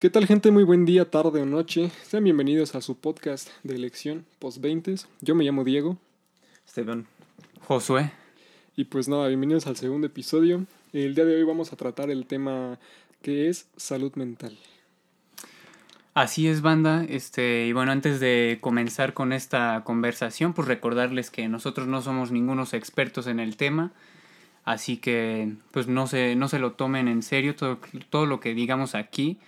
¿Qué tal gente? Muy buen día, tarde o noche. Sean bienvenidos a su podcast de elección post-20. Yo me llamo Diego. Esteban. Josué. Y pues nada, bienvenidos al segundo episodio. El día de hoy vamos a tratar el tema que es salud mental. Así es, banda. Este, y bueno, antes de comenzar con esta conversación, pues recordarles que nosotros no somos ningunos expertos en el tema. Así que, pues no se, no se lo tomen en serio. Todo, todo lo que digamos aquí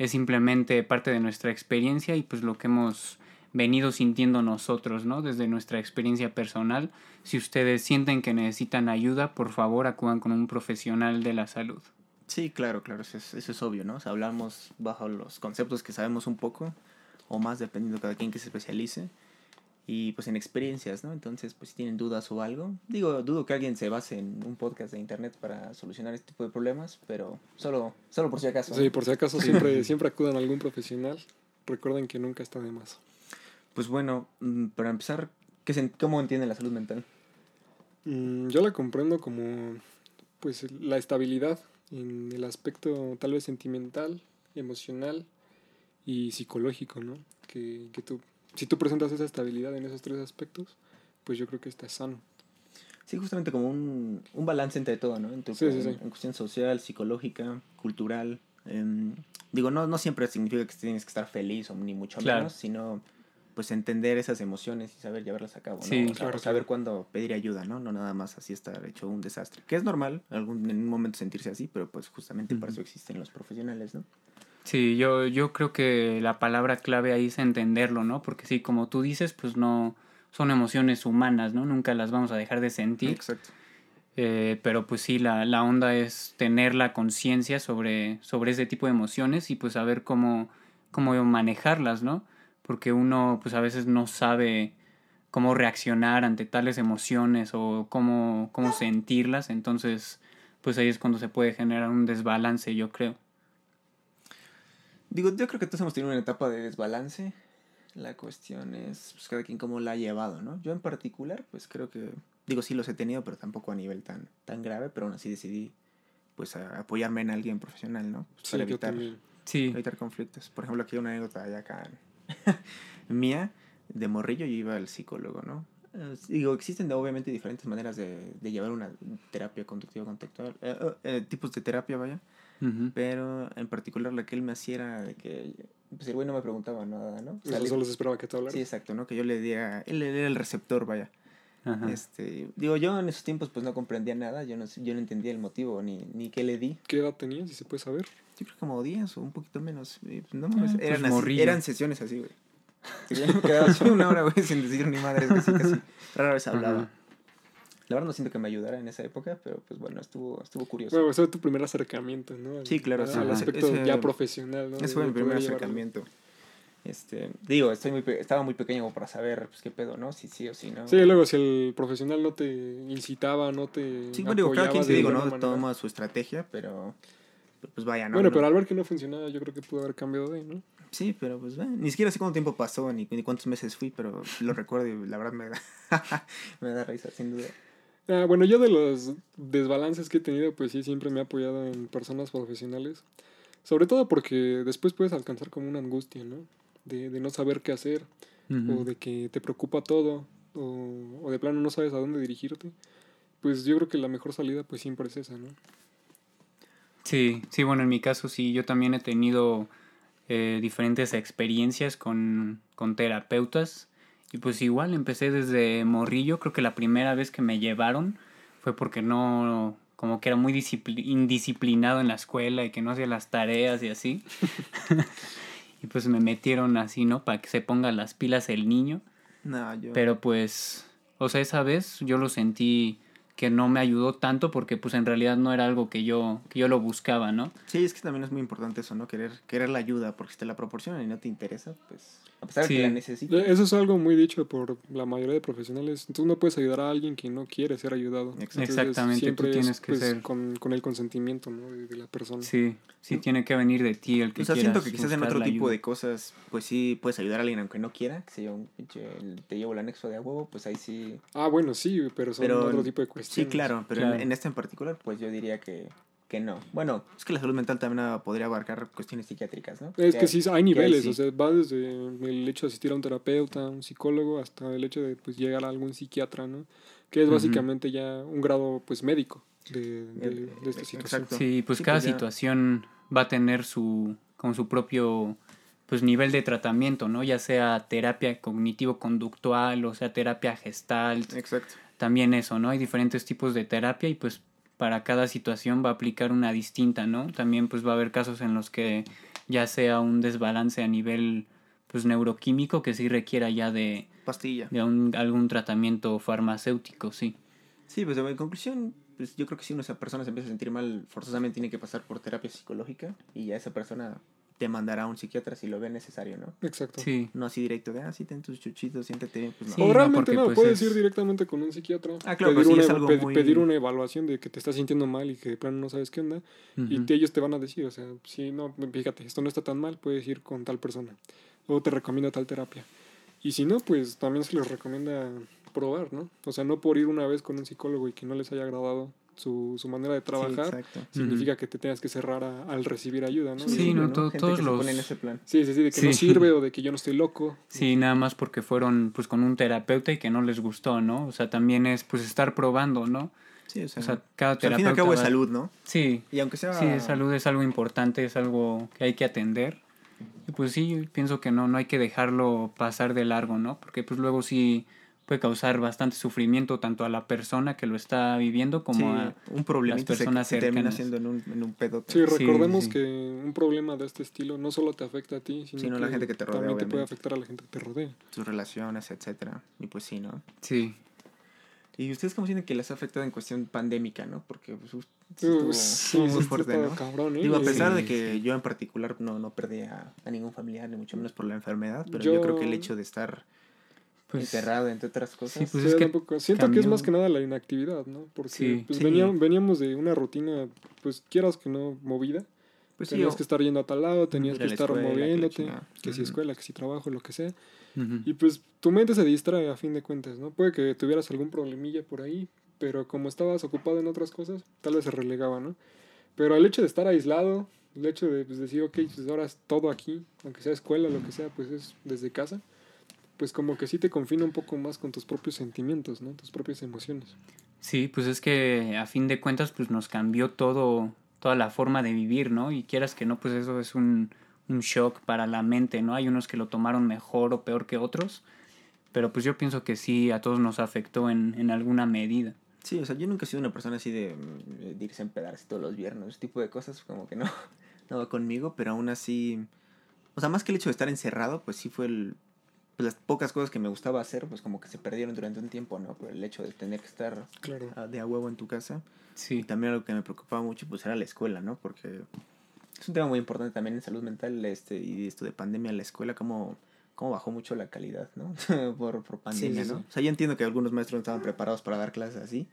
es simplemente parte de nuestra experiencia y pues lo que hemos venido sintiendo nosotros, ¿no? Desde nuestra experiencia personal. Si ustedes sienten que necesitan ayuda, por favor acudan con un profesional de la salud. Sí, claro, claro, eso es, eso es obvio, ¿no? O sea, hablamos bajo los conceptos que sabemos un poco o más, dependiendo de cada quien que se especialice. Y pues en experiencias, ¿no? Entonces, pues si tienen dudas o algo, digo, dudo que alguien se base en un podcast de internet para solucionar este tipo de problemas, pero solo, solo por si acaso. Sí, por si acaso siempre, siempre acudan a algún profesional. Recuerden que nunca está de más. Pues bueno, mm, para empezar, ¿qué se, ¿cómo entienden la salud mental? Mm, yo la comprendo como pues la estabilidad en el aspecto tal vez sentimental, emocional y psicológico, ¿no? Que, que tú, si tú presentas esa estabilidad en esos tres aspectos, pues yo creo que estás sano. Sí, justamente como un, un balance entre todo, ¿no? En, tu, Sí, sí, en- sí. en cuestión social, psicológica, cultural. em, digo, no, no siempre significa que tienes que estar feliz o ni mucho Claro. menos, sino pues entender esas emociones y saber llevarlas a cabo, ¿no? Sí, O sea, claro, saber claro. cuándo pedir ayuda, ¿no? No nada más así estar hecho un desastre. Que es normal algún, en un momento sentirse así, pero pues justamente para eso existen los profesionales, ¿no? Sí, yo, yo creo que la palabra clave ahí es entenderlo, ¿no? Porque sí, como tú dices, pues no son emociones humanas, ¿no? Nunca las vamos a dejar de sentir. Exacto. Eh, pero pues sí, la, la onda es tener la conciencia sobre, sobre ese tipo de emociones y pues saber cómo, cómo manejarlas, ¿no? Porque uno pues a veces no sabe cómo reaccionar ante tales emociones o cómo, cómo sentirlas, entonces pues ahí es cuando se puede generar un desbalance, yo creo. Digo, yo creo que todos hemos tenido una etapa de desbalance. La cuestión es, pues, cada quien cómo la ha llevado, ¿no? Yo en particular, pues creo que, digo, sí los he tenido, pero tampoco a nivel tan, tan grave, pero aún así decidí, pues, a- apoyarme en alguien profesional, ¿no? Pues, Sí, para evitar. Sí, evitar conflictos. Por ejemplo, aquí hay una anécdota allá acá mía, de morrillo, yo iba al psicólogo, ¿no? Eh, Digo, existen obviamente diferentes maneras de, de llevar una terapia conductiva contextual, eh, eh, eh, tipos de terapia, vaya. Pero en particular la que él me hacía era de que pues el güey no me preguntaba nada, ¿no? O sea, solo se esperaba que te hablara. sí, exacto, ¿no? Que yo le diera, él era el receptor, vaya. Ajá. Este, digo, yo en esos tiempos pues no comprendía nada, yo no, yo no entendía el motivo ni, ni qué le di. ¿Qué edad tenías, si se puede saber? Yo creo que como 10 o un poquito menos. pues, no, Ah, pues, eran, así- eran sesiones así, güey. Que yo me quedaba así una hora, güey, sin decir ni madres, casi, casi. Rara vez hablaba. Ajá. La verdad no siento que me ayudara en esa época, pero pues bueno, estuvo, estuvo curioso. Bueno, ese fue tu primer acercamiento, ¿no? Sí, claro, al- sí, Al aspecto ese- ya profesional, ¿no? Ese fue mi primer llevarlo. acercamiento. Este, digo, estoy muy estaba muy pequeño como para saber pues qué pedo, ¿no? Si sí o si no. Sí, luego si el profesional no te incitaba, no te Sí, bueno, digo, cada quien te digo, ¿no? manera. Toma su estrategia, pero pues vaya, ¿no? Bueno, No- pero al ver que no funcionaba, yo creo que pudo haber cambiado de, ¿no? Sí, pero pues bueno, ni siquiera sé cuánto tiempo pasó ni, ni cuántos meses fui, pero lo recuerdo y la verdad me da, me da risa, sin duda. Ah, bueno, yo de los desbalances que he tenido, pues sí, siempre me he apoyado en personas profesionales. Sobre todo porque después puedes alcanzar como una angustia, ¿no? De, de no saber qué hacer, o de que te preocupa todo, o, o de plano no sabes a dónde dirigirte. Pues yo creo que la mejor salida, pues siempre es esa, ¿no? Sí, sí, bueno, en mi caso sí, yo también he tenido eh, diferentes experiencias con, con terapeutas y pues igual empecé desde morrillo, creo que la primera vez que me llevaron fue porque no, como que era muy discipli- indisciplinado en la escuela y que no hacía las tareas y así. y pues me metieron así, ¿no? Para que se ponga las pilas el niño. No, yo... Pero pues, o sea, esa vez yo lo sentí que no me ayudó tanto porque pues en realidad no era algo que yo, que yo lo buscaba, ¿no? Sí, es que también es muy importante eso, ¿no? Querer, querer la ayuda, porque si te la proporcionan y no te interesa, pues a pesar de que la necesitas. Eh, Eso es algo muy dicho por la mayoría de profesionales. Tú no puedes ayudar a alguien que no quiere ser ayudado. Exactamente, tú siempre tienes es, que pues, ser- Con, con el consentimiento ¿no? de, de la persona. Sí, sí tiene que venir de ti el que O sea, siento que quizás en otro tipo ayuda. de cosas, pues sí puedes ayudar a alguien aunque no quiera, que se yo, un pinche, el- te llevo el anexo de a huevo, pues ahí sí. Ah, bueno, sí, pero son Pero- otro tipo de Sí, claro, pero Claro. En, en este en particular, pues yo diría que que no. Bueno, es que la salud mental también ah, podría abarcar cuestiones psiquiátricas, ¿no? Es que sí, hay niveles, sí. o sea, va desde el hecho de asistir a un terapeuta, un psicólogo, hasta el hecho de pues llegar a algún psiquiatra, ¿no? Que es básicamente ya un grado pues médico de, de, de esta situación. exacto. Sí, pues Sí, cada pues ya- situación va a tener su, como su propio pues nivel de tratamiento, ¿no? Ya sea terapia cognitivo-conductual o sea terapia gestalt, Exacto. También eso, ¿no? Hay diferentes tipos de terapia y pues para cada situación va a aplicar una distinta, ¿no? También pues va a haber casos en los que ya sea un desbalance a nivel pues neuroquímico que sí requiera ya de, Pastilla. de un- algún tratamiento farmacéutico, sí. Sí, pues en conclusión, pues yo creo que si una persona se empieza a sentir mal, forzosamente tiene que pasar por terapia psicológica y ya esa persona te mandará a un psiquiatra si lo ve necesario, ¿no? Exacto. Sí. No así directo de, ah, sí, ten tus chuchitos, siéntate bien, pues no. Sí, o no, realmente no, pues, puedes es- ir directamente con un psiquiatra. Ah, claro, pedir, sí una, es algo pe- muy- pedir una evaluación de que te estás sintiendo mal y que de plano no sabes qué onda. Y te- ellos te van a decir, o sea, si no, fíjate, esto no está tan mal, puedes ir con tal persona. O te recomiendo tal terapia. Y si no, pues también se les recomienda probar, ¿no? O sea, no por ir una vez con un psicólogo y que no les haya agradado su, su manera de Sí, trabajar, significa que te tengas que cerrar a- al recibir ayuda, ¿no? Sí, no, ¿no? todos se los- pone en ese plan. Sí, sí, sí, de que Sí. no sirve o de que yo no estoy loco. Sí, nada más porque fueron pues con un terapeuta y que no les gustó, ¿no? O sea, también es pues estar probando, ¿no? Sí, o sea, O sea, cada o sea, al terapeuta fin y al cabo es salud, ¿no? Sí, Y aunque sea... sí, salud es algo importante, es algo que hay que atender. Y pues sí, yo pienso que no, no hay que dejarlo pasar de largo, ¿no? Porque pues luego sí puede causar bastante sufrimiento tanto a la persona que lo está viviendo como sí, a... un problemita se, personas se termina cercanas. haciendo en un, en un pedote. Sí, recordemos sí. que un problema de este estilo no solo te afecta a ti, sino, Sino a la gente que te rodea, también te puede afectar a la gente que te rodea. sus relaciones, etcétera. Y pues sí, ¿no? Sí, ¿Y ustedes cómo sienten que les ha afectado en cuestión pandémica, no? Porque pues, sí Uh, estuvo, sí, estuvo sí muy fuerte, ¿no? cabrón, ¿eh? Digo, a pesar Sí, de que sí. yo en particular no, no perdí a, a ningún familiar, ni mucho menos por la enfermedad, pero Yo- yo, creo que el hecho de estar pues... encerrado, entre otras cosas, pues Sí, es que tampoco- siento que es cambió- más que nada la inactividad, ¿no? Porque Sí. pues, Sí. veníamos, veníamos de una rutina, pues quieras que no, movida. pues sí, tenías que estar yendo a tal lado, tenías que la estar escuela, que la moviéndote, chingada. que si Ujú. escuela, que si trabajo, lo que sea. Ujú. Y pues tu mente se distrae a fin de cuentas, ¿no? Puede que tuvieras algún problemilla por ahí, pero como estabas ocupado en otras cosas, tal vez se relegaba, ¿no? Pero el hecho de estar aislado, el hecho de pues, decir, ok, pues ahora es todo aquí, aunque sea escuela, lo que sea, pues es desde casa, pues como que sí te confina un poco más con tus propios sentimientos, ¿no? Tus propias emociones. Sí, pues es que a fin de cuentas pues nos cambió todo, toda la forma de vivir, ¿no? Y quieras que no, pues eso es un, un shock para la mente, ¿no? Hay unos que lo tomaron mejor o peor que otros, pero pues yo pienso que sí, a todos nos afectó en, en alguna medida. Sí, o sea, yo nunca he sido una persona así de, mm, de irse a empedarse todos los viernes, ese tipo de cosas, como que no, no va conmigo, pero aún así, o sea, más que el hecho de estar encerrado, pues sí fue el, pues las pocas cosas que me gustaba hacer, pues como que se perdieron durante un tiempo, ¿no? Por el hecho de tener que estar Claro. de a huevo en tu casa. Y Sí, también algo que me preocupaba mucho, pues era la escuela, ¿no? Porque es un tema muy importante también en salud mental, este, y esto de pandemia, la escuela, cómo, cómo bajó mucho la calidad, ¿no? por, por pandemia, sí, ¿no? sí. O sea, yo entiendo que algunos maestros no estaban preparados para dar clases así,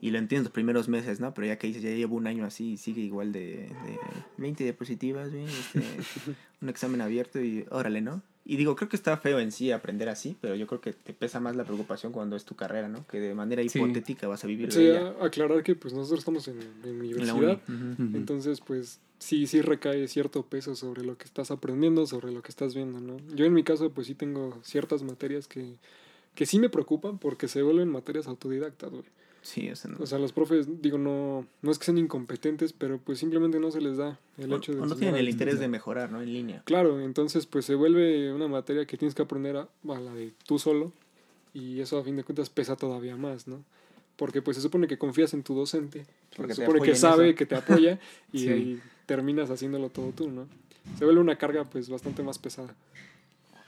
y lo entiendo los primeros meses, ¿no? Pero ya que dices, ya llevo un año así y sigue igual de, de 20 diapositivas, güey, este, un examen abierto y órale, ¿no? Y digo, creo que está feo en sí aprender así, pero yo creo que te pesa más la preocupación cuando es tu carrera, ¿no? Que de manera Sí. hipotética vas a vivir Sí, a- aclarar que pues nosotros estamos en, en universidad, uni. Ujú. Ujú. entonces pues sí, sí recae cierto peso sobre lo que estás aprendiendo, sobre lo que estás viendo, ¿no? Yo en mi caso pues sí tengo ciertas materias que, que sí me preocupan porque se vuelven materias autodidactas, güey. Sí, o sea, no. O sea, los profes, digo, no, no es que sean incompetentes, pero pues simplemente no se les da el O- hecho de... o no tienen el interés de mejorar, ¿no? En línea. Claro, entonces pues se vuelve una materia que tienes que aprender a, a la de tú solo y eso a fin de cuentas pesa todavía más, ¿no? Porque pues se supone que confías en tu docente, Porque se supone que sabe eso. que te apoya y Sí. ahí terminas haciéndolo todo tú, ¿no? Se vuelve una carga pues bastante más pesada.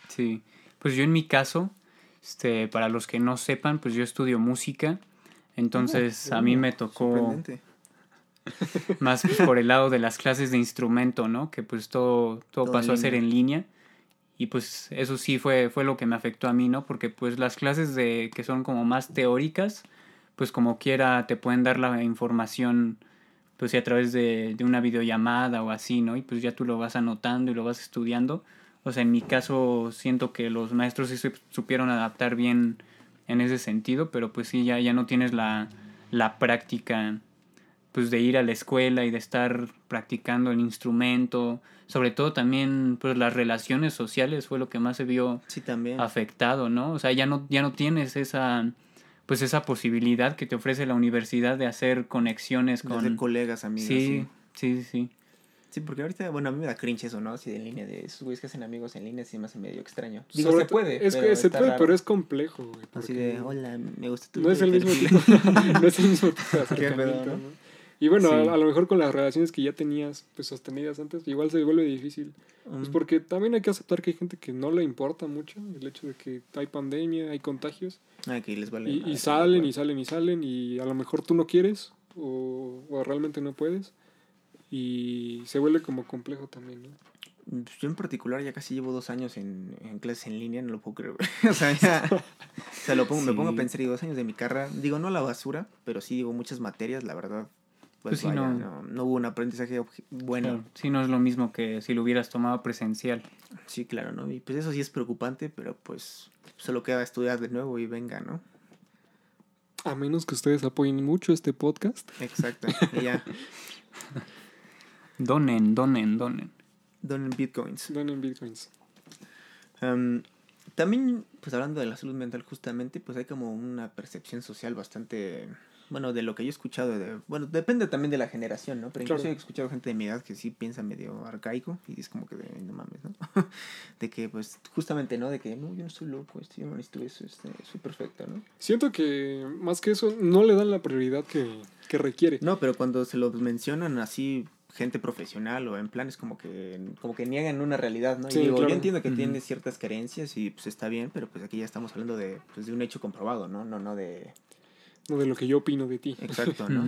Sí, pues yo en mi caso, este, para los que no sepan, pues yo estudio música, entonces Oh, a mí me tocó más pues, por el lado de las clases de instrumento, ¿no? Que pues todo, todo, Todo pasó a ser en línea y pues eso sí fue, fue lo que me afectó a mí, ¿no? Porque pues las clases de que son como más teóricas, pues como quiera te pueden dar la información pues a través de, de una videollamada o así, ¿no? Y pues ya tú lo vas anotando y lo vas estudiando. O sea, en mi caso siento que los maestros sí se supieron adaptar bien en ese sentido, pero pues sí, ya, ya no tienes la, la práctica pues de ir a la escuela y de estar practicando el instrumento, sobre todo también pues las relaciones sociales fue lo que más se vio Sí, también. afectado, ¿no? O sea, ya no ya no tienes esa pues esa posibilidad que te ofrece la universidad de hacer conexiones con hacer colegas, amigos. Sí, sí, sí. Sí, porque ahorita, bueno, a mí me da cringe eso, ¿no? Así de en línea, de esos güeyes que hacen amigos en línea, sí me hace medio extraño. Digo, Sobre se puede. Es que se puede, raro. pero es complejo, güey. Así de, hola, me gusta tu No es el mismo perfil". tipo, no es el mismo tipo de Qué acercamiento, pedo, ¿no? ¿no? Y bueno, Sí. a, a lo mejor con las relaciones que ya tenías pues sostenidas antes, igual se vuelve difícil. Pues Mm. porque también hay que aceptar que hay gente que no le importa mucho el hecho de que hay pandemia, hay contagios, Ah, que les vale y, y salen y salen y salen, y a lo mejor tú no quieres o, o realmente no puedes, y se vuelve como complejo también, ¿no? Yo en particular ya casi llevo dos años en, en clases en línea, no lo puedo creer. o sea, ya, o sea, lo pongo, me pongo a pensar y dos años de mi carrera, digo, no a la basura, pero sí digo muchas materias, la verdad. Pues, Pues no. no, no hubo un aprendizaje bueno. Claro, sí, no es lo mismo que si lo hubieras tomado presencial. Sí, claro, ¿no? Y pues eso sí es preocupante, pero pues solo queda estudiar de nuevo y venga, ¿no? A menos que ustedes apoyen mucho este podcast. Exacto. Y ya, Donen, donen, donen. donen bitcoins. Donen bitcoins. Em, también, pues hablando de la salud mental justamente, pues hay como una percepción social bastante, bueno, de lo que yo he escuchado, de, bueno, depende también de la generación, ¿no? Pero incluso Claro. he escuchado gente de mi edad que sí piensa medio arcaico y es como que de, no mames, ¿no? de que, pues, justamente, ¿no? De que, no, yo no estoy loco, este, yo no necesito eso, este, soy perfecto, ¿no? Siento que más que eso no le dan la prioridad que, que requiere. No, pero cuando se lo mencionan así gente profesional o en planes como que como que niegan una realidad, ¿no? Sí, y digo, claro. yo entiendo que tiene ciertas carencias y pues está bien, pero pues aquí ya estamos hablando de, pues, de un hecho comprobado, ¿no? No, no de... No de lo que yo opino de ti. Exacto, ¿no?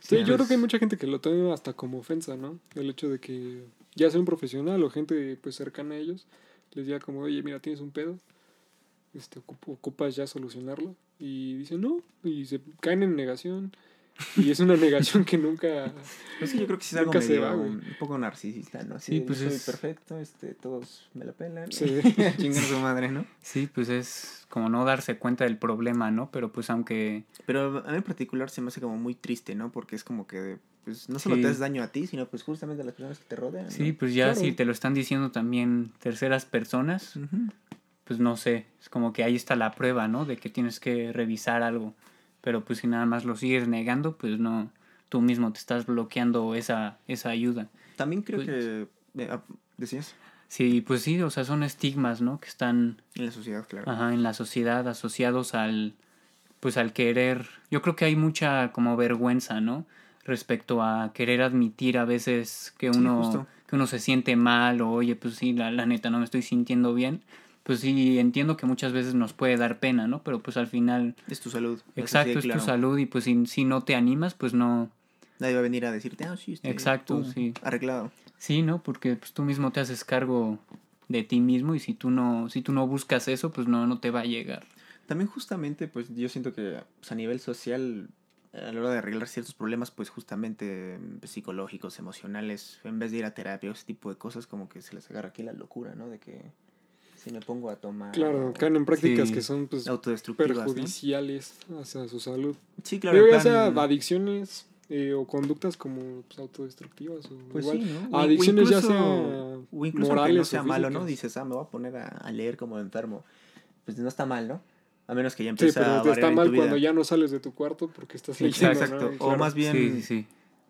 Sí, Sí, yo creo que hay mucha gente que lo toma hasta como ofensa, ¿no? El hecho de que ya sea un profesional o gente pues cercana a ellos les diga como, oye, mira, tienes un pedo, este, ocup- ocupas ya solucionarlo. Y dicen, no, y se caen en negación. Y es una negación que nunca... Pues sí, yo creo que sí es algo Nunca se medio, va, güey. un poco narcisista, ¿no? Así Sí, pues soy es- perfecto, este, todos me la pelan. Sí. Chingan a su madre, ¿no? Sí, pues es como no darse cuenta del problema, ¿no? Pero pues aunque... Pero a mí en particular se me hace como muy triste, ¿no? Porque es como que, pues, no solo Sí. te haces daño a ti, sino pues justamente a las personas que te rodean. ¿no? Sí, pues ya Claro. si te lo están diciendo también terceras personas, Ujú. pues no sé, es como que ahí está la prueba, ¿no? De que tienes que revisar algo. Pero pues si nada más lo sigues negando, pues no, tú mismo te estás bloqueando esa, esa ayuda. También creo Pues- que... eh, ah, ¿Decías? Sí, pues sí, o sea, son estigmas, ¿no? Que están En la sociedad, claro. ajá, en la sociedad asociados al, pues al querer, yo creo que hay mucha como vergüenza, ¿no? Respecto a querer admitir a veces que Sí, uno, justo. que uno se siente mal o oye, pues sí, la, la neta no me estoy sintiendo bien. Pues sí, entiendo que muchas veces nos puede dar pena, ¿no? Pero pues al final, Es tu salud. exacto, es claro. tu salud y pues si, si no te animas, pues no, Nadie va a venir a decirte, ah, sí, este, Exacto, sí. Arreglado. sí, ¿no? Porque pues tú mismo te haces cargo de ti mismo y si tú no, si tú no buscas eso, pues no, no te va a llegar. También justamente, pues yo siento que pues, a nivel social, a la hora de arreglar ciertos problemas, pues justamente mm, psicológicos, emocionales, en vez de ir a terapia o ese tipo de cosas, como que se les agarra aquí la locura, ¿no? De que si me pongo a tomar... Claro, caen en prácticas Sí. que son pues autodestructivas, ¿no? perjudiciales hacia su salud. Sí, claro. Ya sea plan- adicciones eh, o conductas como pues, autodestructivas o Pues igual. sí, ¿no? O- o adicciones ya incluso- sea O incluso aunque no morales o sea malo, ¿no? Dices, ah, me voy a poner a, a leer como enfermo. Pues no está mal, ¿no? A menos que ya Sí, empiece a pero te está mal cuando ya no sales de tu cuarto porque estás Sí, leyendo, exacto. ¿no? O Claro. más bien, Sí, sí, sí.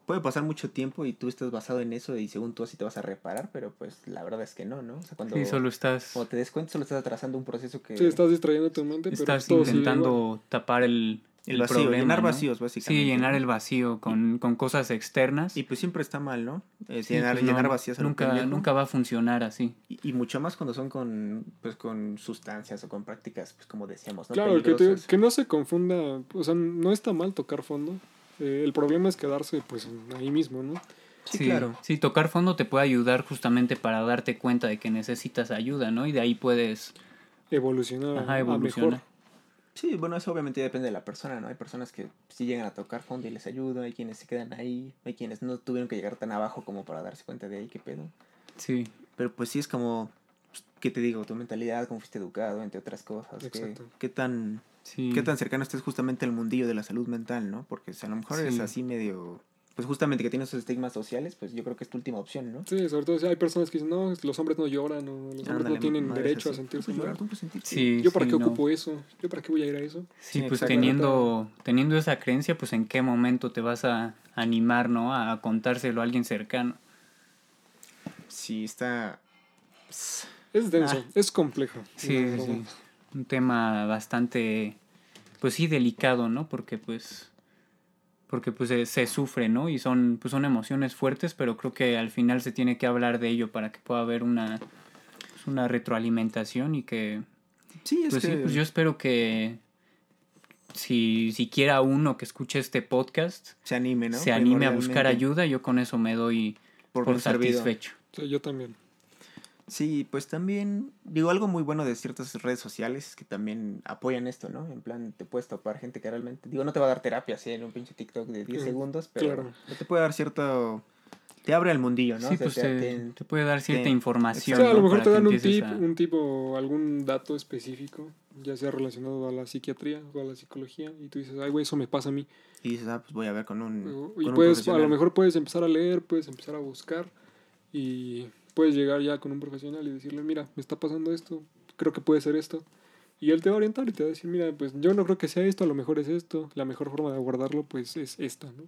Puede pasar mucho tiempo y tú estás basado en eso y según tú así te vas a reparar, pero pues la verdad es que no, ¿no? O sea, cuando, Sí, solo estás, cuando te des cuenta solo estás atrasando un proceso que... Sí, estás distrayendo tu mente, pero estás todo intentando tapar el, el el vacío, problema, llenar ¿no? vacíos básicamente. Sí, llenar el vacío con, con cosas externas. Y pues siempre está mal, ¿no? Eh, Sí, llenar, pues no, llenar vacíos nunca, nunca va a funcionar así. Y, y mucho más cuando son con, pues, con sustancias o con prácticas, pues como decíamos, ¿no? Claro, que, te- que no se confunda, o sea, no está mal tocar fondo. Eh, el problema es quedarse pues ahí mismo, ¿no? Sí, claro. Sí, tocar fondo te puede ayudar justamente para darte cuenta de que necesitas ayuda, ¿no? Y de ahí puedes Evolucionar ajá, a evolucionar. mejor. Sí, bueno, eso obviamente depende de la persona, ¿no? Hay personas que sí llegan a tocar fondo y les ayuda, hay quienes se quedan ahí, hay quienes no tuvieron que llegar tan abajo como para darse cuenta de ahí qué pedo. Sí, Pero pues sí es como, pues, ¿qué te digo? Tu mentalidad, cómo fuiste educado, entre otras cosas. ¿Qué, Exacto. qué tan Sí. qué tan cercano estés justamente al mundillo de la salud mental, ¿no? Porque si a lo mejor es Sí. así medio, pues justamente que tienes esos estigmas sociales, pues yo creo que es tu última opción, ¿no? Sí, sobre todo si hay personas que dicen, no, los hombres no lloran, o los hombres no tienen derecho a sentirse mal. Sí, ¿Yo para sí, qué no. ocupo eso? ¿Yo para qué voy a ir a eso? Sí, Sí, pues teniendo, teniendo esa creencia, pues en qué momento te vas a animar, ¿no? A contárselo a alguien cercano. Sí, está... Es denso, Ah. es complejo. Sí, sí. Un tema bastante, pues sí, delicado, ¿no? Porque pues, porque pues se, se sufre, ¿no? Y son, pues son emociones fuertes, pero creo que al final se tiene que hablar de ello para que pueda haber una, pues, una retroalimentación y que, Sí, es pues que... sí, pues yo espero que si, si quiera uno que escuche este podcast, se anime, ¿no? se anime a buscar ayuda, yo con eso me doy por por, satisfecho. Sí, yo también. Sí, pues también, digo, algo muy bueno de ciertas redes sociales es que también apoyan esto, ¿no? En plan, te puedes topar gente que realmente, digo, no te va a dar terapia así en un pinche TikTok de 10 Mm, segundos, pero claro. te puede dar cierto, te abre el mundillo, ¿no? Sí, O sea, pues te- te, te- te puede dar cierta te- O información. sea, a lo ¿no? mejor te dan un tip, a- un tip o algún dato específico, ya sea relacionado a la psiquiatría o a la psicología, y tú dices, ay, güey, eso me pasa a mí. y dices, ah, pues voy a ver con un, con Y un puedes, a lo mejor puedes empezar a leer, puedes empezar a buscar y puedes llegar ya con un profesional y decirle, mira, me está pasando esto, creo que puede ser esto. Y él te va a orientar y te va a decir, mira, pues yo no creo que sea esto, a lo mejor es esto, la mejor forma de abordarlo pues es esta, ¿no?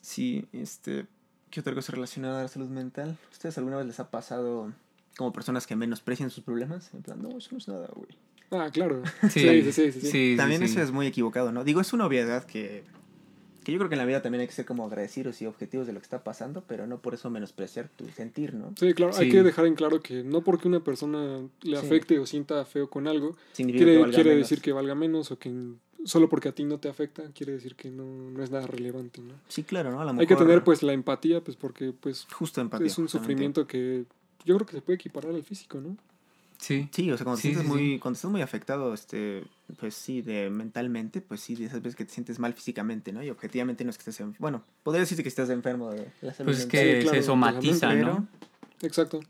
Sí, este, ¿qué otra cosa relacionada a la salud mental? ¿Ustedes alguna vez les ha pasado como personas que menosprecian sus problemas? En plan, no, eso no es nada, güey. Ah, claro. Sí, Sí, sí, sí, sí, sí. sí, También sí. eso es muy equivocado, ¿no? Digo, es una obviedad que, que yo creo que en la vida también hay que ser como agradecidos y objetivos de lo que está pasando, pero no por eso menospreciar tu sentir, ¿no? Sí, claro, hay que dejar en claro que no porque una persona le Sí. afecte o sienta feo con algo, Significa quiere, que valga quiere menos. decir que valga menos o que solo porque a ti no te afecta, quiere decir que no, no es nada relevante, ¿no? Sí, claro, ¿no? A lo Hay que mejor tener pues la empatía, pues porque pues Justo empatía. es un justamente. sufrimiento que yo creo que se puede equiparar al físico, ¿no? Sí. Sí, o sea, cuando, te Sí, sientes sí, muy, sí. cuando estás muy afectado, este, pues sí, de mentalmente, pues sí, de esas veces que te sientes mal físicamente, ¿no? Y objetivamente no es que estés enfermo. Bueno, podría decirse que estás enfermo de la salud Pues es que Sí, claro, se somatiza, ¿no? Exacto.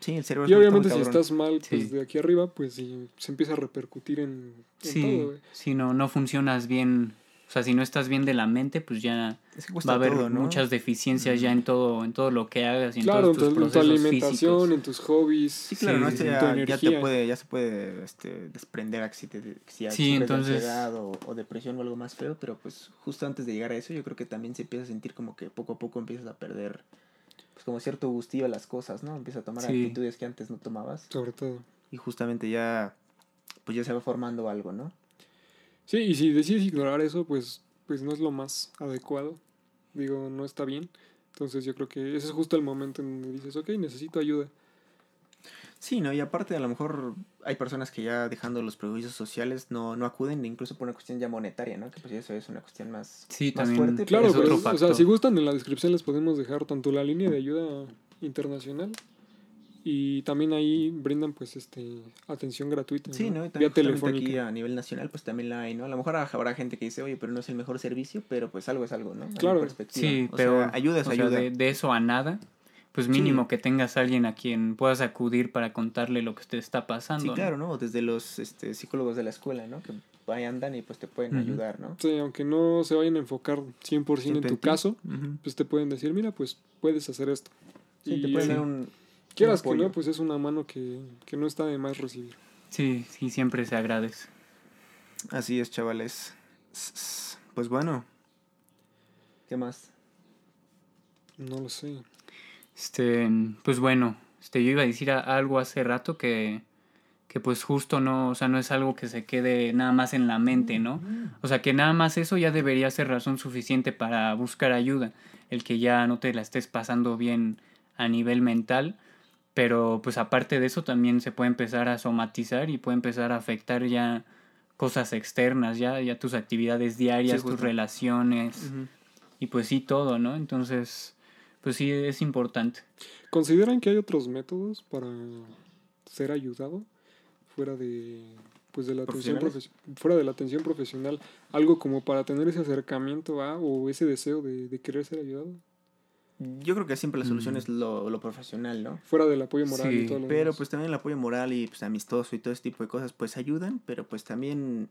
Sí, el cerebro Y es muy obviamente si estás mal pues Sí. de aquí arriba, pues sí, se empieza a repercutir en, en Sí, todo, si no, no funcionas bien, o sea, si no estás bien de la mente, pues ya va a haber todo, ¿no? muchas deficiencias ya en todo, en todo lo que hagas y en Claro, en todos tu, tus en tu procesos alimentación, físicos. en tus hobbies. Sí, claro, Sí, ¿no? sí, sí. ya, Tu ya te puede, ya se puede este, desprender a que si, te, si Sí, de entonces- ansiedad o, o depresión o algo más feo, pero pues justo antes de llegar a eso, yo creo que también se empieza a sentir como que poco a poco empiezas a perder pues como cierto gustillo a las cosas, ¿no? Empiezas a tomar Sí. actitudes que antes no tomabas Sobre todo. y justamente ya pues ya se va formando algo, ¿no? Sí, y si decides ignorar eso, pues, pues no es lo más adecuado. Digo, no está bien. Entonces yo creo que ese es justo el momento en donde dices, ok, necesito ayuda. Sí, ¿no? Y aparte a lo mejor hay personas que ya dejando los prejuicios sociales no, no acuden incluso por una cuestión ya monetaria, ¿no? Que pues eso es una cuestión más, Sí, más también. fuerte. Claro, Es pero otro es- o sea, si gustan, en la descripción les podemos dejar tanto la línea de ayuda internacional y también ahí brindan pues este atención gratuita. Sí, ¿no? Y Vía telefónica. aquí a nivel nacional pues también la hay, ¿no? A lo mejor habrá gente que dice, oye, pero no es el mejor servicio, pero pues algo es algo, ¿no? Claro. perspectiva. Sí, O pero sea, ayuda es o sea, ayuda. de, de eso a nada, pues mínimo que tengas a alguien a quien puedas acudir para contarle lo que te está pasando. Sí, ¿no? claro, ¿no? Desde los este, psicólogos de la escuela, ¿no? Que ahí andan y pues te pueden ayudar, ¿no? Sí, aunque no se vayan a enfocar 100% en tu caso, pues te pueden decir, mira, pues puedes hacer esto. Sí, te pueden dar un... Quieras que no, pues es una mano que, que no está de más recibir. Sí, sí, siempre se agradece. Así es, chavales. Pues bueno. ¿Qué más? No lo sé. Este, pues bueno, este, yo iba a decir algo hace rato que, que pues justo no, o sea, no es algo que se quede nada más en la mente, ¿no? O sea, que nada más eso ya debería ser razón suficiente para buscar ayuda. El que ya no te la estés pasando bien a nivel mental, pero pues aparte de eso también se puede empezar a somatizar y puede empezar a afectar ya cosas externas, ya, ya tus actividades diarias, Sí, tus relaciones y pues sí todo, ¿no? Entonces, pues sí es importante. ¿Consideran que hay otros métodos para ser ayudado fuera de pues de la atención fuera de la atención profesional? Algo como para tener ese acercamiento a o ese deseo de, de querer ser ayudado. Yo creo que siempre la solución es lo, lo profesional, ¿no? Fuera del apoyo moral Sí, y todo lo Pero demás. pues también el apoyo moral y pues amistoso y todo ese tipo de cosas pues ayudan, pero pues también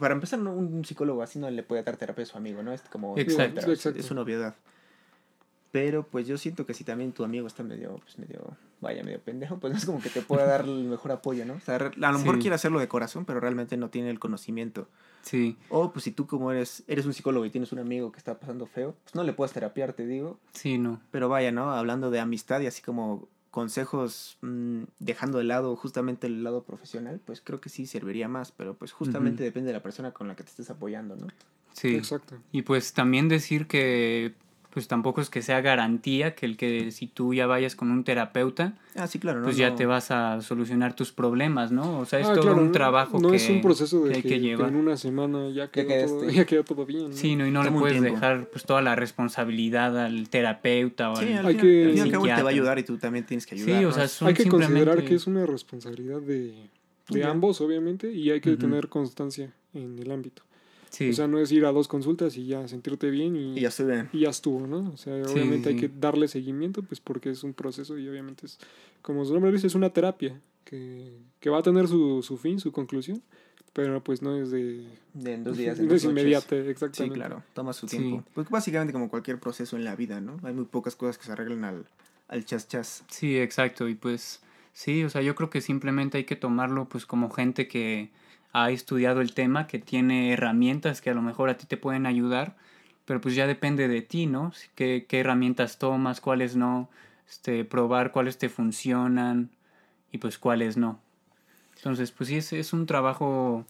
para empezar no, un psicólogo así no le puede dar terapia a su amigo, ¿no? Es como Exacto. Exacto. es una obviedad. Pero pues yo siento que si también tu amigo está medio pues medio vaya medio pendejo, pues no es como que te pueda dar el mejor apoyo, ¿no? O sea, re- a lo mejor Sí. quiere hacerlo de corazón, pero realmente no tiene el conocimiento. Sí, O pues si tú como eres eres un psicólogo y tienes un amigo que está pasando feo, pues no le puedes terapiar, te digo, sí, no. pero vaya, ¿no? Hablando de amistad y así como consejos mm, dejando de lado justamente el lado profesional, pues creo que sí serviría más, pero pues justamente depende de la persona con la que te estés apoyando, ¿no? Sí. Exacto. Y pues también decir que pues tampoco es que sea garantía que el que si tú ya vayas con un terapeuta, Ah, sí, claro, ¿no? pues ya No- te vas a solucionar tus problemas, ¿no? O sea, es Ah, todo claro, un trabajo no que, es un proceso de que hay que, llevar. en una semana ya quedó, todo, quedaste. ya quedó todo bien. ¿no? Sí, no, y no le Toma puedes dejar pues toda la responsabilidad al terapeuta o Sí, al... Hay que- al él te va a psiquiatra. ayudar y tú también tienes que ayudar. Sí, o sea, Es- son hay que considerar que es una responsabilidad de, de Ya. ambos, obviamente, y hay que tener constancia en el ámbito. Sí, O sea, no es ir a dos consultas y ya sentirte bien y, y ya estoy bien. y ya estuvo, ¿no? O sea, Sí, obviamente sí, hay sí. que darle seguimiento, pues porque es un proceso y obviamente es, como su nombre dice, es una terapia que, que va a tener su, su fin, su conclusión, pero pues no es de... De en dos días, en no es dos noches. inmediata, Sí, exactamente. claro, toma su Sí. tiempo. Pues básicamente como cualquier proceso en la vida, ¿no? Hay muy pocas cosas que se arreglan al, al chas chas. Sí, exacto. Y pues sí, o sea, yo creo que simplemente hay que tomarlo pues como gente que ha estudiado el tema, que tiene herramientas que a lo mejor a ti te pueden ayudar, pero pues ya depende de ti, ¿no? ¿Qué, qué herramientas tomas, cuáles no? Este, probar cuáles te funcionan y pues cuáles no. Entonces, pues sí, es, es un trabajo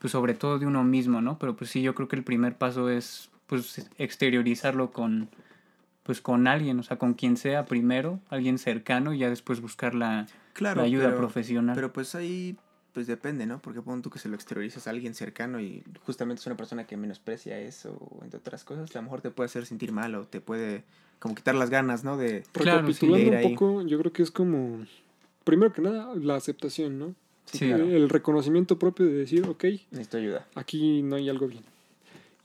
pues sobre todo de uno mismo, ¿no? Pero pues sí, yo creo que el primer paso es pues exteriorizarlo con pues con alguien, o sea, con quien sea primero, alguien cercano y ya después buscar la, Claro, la ayuda pero- profesional. Pero pues ahí, pues depende, ¿no? Porque pon tú que se lo exteriorizas a alguien cercano y justamente es una persona que menosprecia eso, o entre otras cosas, a lo mejor te puede hacer sentir mal o te puede como quitar las ganas, ¿no? De... Claro, ir un ahí. poco, yo creo que es como, primero que nada, la aceptación, ¿no? Sí, Sí. claro, El reconocimiento propio de decir, ok, necesito ayuda. aquí no hay algo bien.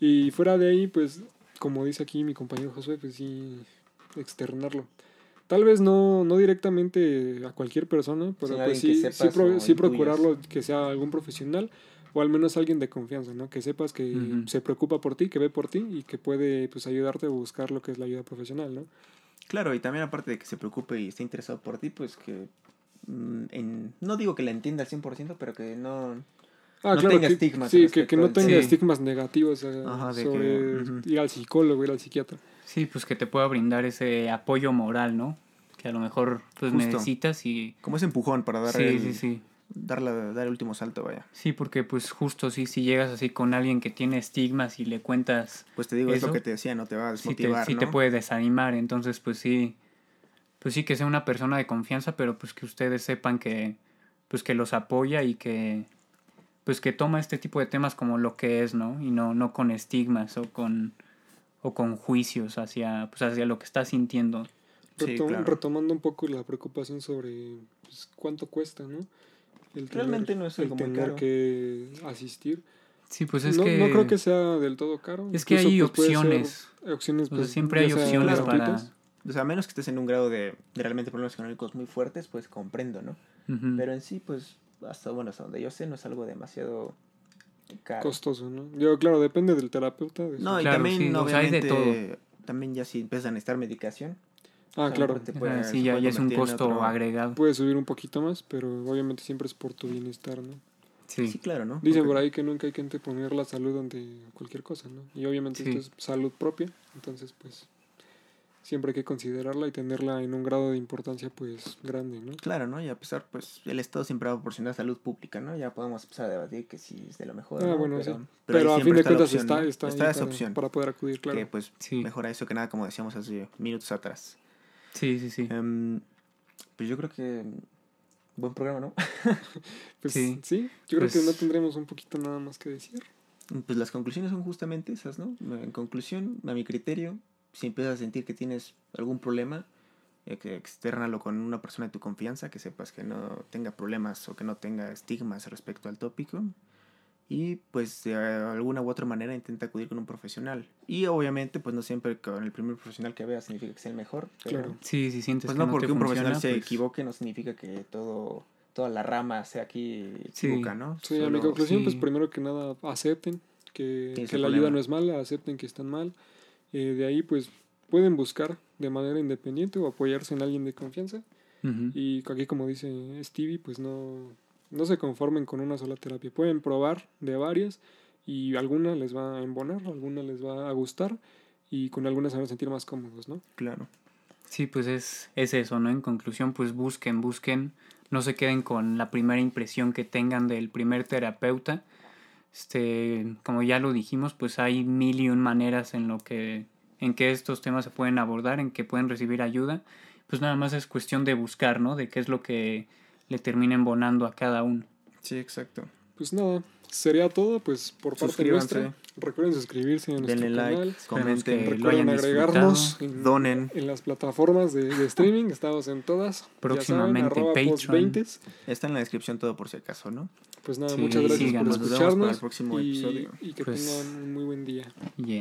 Y fuera de ahí, pues, como dice aquí mi compañero Josué, pues sí, externarlo. Tal vez no, no directamente a cualquier persona, pero Sí, pues sí, pro- sí procurarlo que sea algún profesional o al menos alguien de confianza, ¿no? Que sepas que se preocupa por ti, que ve por ti y que puede pues ayudarte a buscar lo que es la ayuda profesional, ¿no? Claro, y también aparte de que se preocupe y esté interesado por ti, pues que... mm, En, no digo que la entienda al 100%, pero que no... Ah, No claro, tenga que, estigmas sí, que, que no tenga Sí. estigmas negativos eh, Ajá, de que, sobre ir al psicólogo, ir al psiquiatra. Sí, pues que te pueda brindar ese apoyo moral, ¿no? Que a lo mejor pues Justo. necesitas y... Como ese empujón para dar, Sí, el, sí, sí. Dar, la- dar el último salto, vaya. Sí, porque pues justo sí, si llegas así con alguien que tiene estigmas y le cuentas, Pues te digo, es lo Eso. que te decía, no te va a sí te, desmotivar, sí te ¿no? puede desanimar. Entonces, pues sí, pues sí que sea una persona de confianza, pero pues que ustedes sepan que, pues que los apoya y que, pues que toma este tipo de temas como lo que es, ¿no? Y no, no con estigmas o con, o con juicios hacia, pues hacia lo que está sintiendo. Sí, Retom- claro. Retomando un poco la preocupación sobre pues, cuánto cuesta, ¿no? El Realmente no es el algo muy tener caro. que asistir. Sí, pues es no, que... no creo que sea del todo caro. Es que Incluso, hay pues, opciones. opciones O sea, pues, siempre hay sea opciones para... O sea, a menos que estés en un grado de, de realmente problemas económicos muy fuertes, pues comprendo, ¿no? Ujú. Pero en sí, pues, hasta, bueno, hasta donde yo sé, no es algo demasiado caro. costoso, ¿no? Yo, claro, depende del terapeuta. de No, y Claro, también, sí, o sea, hay de obviamente, también ya si empiezan a necesitar medicación. ah, claro. te puede- sí, ya, es un costo otro- agregado. Puede subir un poquito más, pero obviamente siempre es por tu bienestar, ¿no? Sí. Sí, claro, ¿no? Dicen Porque- por ahí que nunca hay que anteponer la salud ante cualquier cosa, ¿no? Y obviamente Sí. esto es salud propia, entonces pues siempre hay que considerarla y tenerla en un grado de importancia pues grande, ¿no? Claro, ¿no? Y a pesar, pues, el Estado siempre va a proporcionar salud pública, ¿no? Ya podemos empezar a debatir que si es de lo mejor. Ah, ¿no? bueno, pero, sí. pero Pero, a fin de cuentas opción, está, está, Está esa para, opción. para poder acudir, claro. Que, pues, Sí. mejora eso que nada, como decíamos hace minutos atrás. Sí, sí, sí. Em, pues yo creo que... Buen programa, ¿no? Pues Sí. sí, yo creo Pues- que no tendremos un poquito nada más que decir. Pues las conclusiones son justamente esas, ¿no? En conclusión, a mi criterio, si empiezas a sentir que tienes algún problema, eh, que externalo con una persona de tu confianza, que sepas que no tenga problemas o que no tenga estigmas respecto al tópico. y pues de alguna u otra manera intenta acudir con un profesional. Y obviamente pues no siempre con el primer profesional que vea significa que sea el mejor. Claro. Sí, si sientes Pues que no, no porque te un profesional funciona, se pues, equivoque no significa que todo toda la rama sea aquí Sí. equivoca, ¿no? Sí, a mi Solo- conclusión, pues sí. primero que nada, acepten que, que la ayuda no es mala, acepten que están mal. Eh, de ahí, pues, pueden buscar de manera independiente o apoyarse en alguien de confianza. Y aquí, como dice Stevie, pues no, no se conformen con una sola terapia. Pueden probar de varias y alguna les va a embonar, alguna les va a gustar y con algunas se van a sentir más cómodos, ¿no? Claro. Sí, pues es, es eso, ¿no? En conclusión, pues busquen, busquen, no se queden con la primera impresión que tengan del primer terapeuta. Este, como ya lo dijimos, pues hay mil y un maneras en lo que, en que estos temas se pueden abordar, en que pueden recibir ayuda. Pues nada más es cuestión de buscar, ¿no? De qué es lo que le termina embonando a cada uno. Sí, exacto. Pues nada, sería todo, pues por parte nuestra. Recuerden suscribirse a nuestro Denle like, canal. Que comenten, Recuerden agregarnos en, donen. en las plataformas de, de streaming, estamos en todas. Próximamente saben, Patreon. post20s. Está en la descripción todo por si acaso, ¿no? Pues nada, Sí, muchas gracias síganos. por Nos vemos para el escucharnos próximo y, episodio. y que Pues- tengan un muy buen día. Yeah.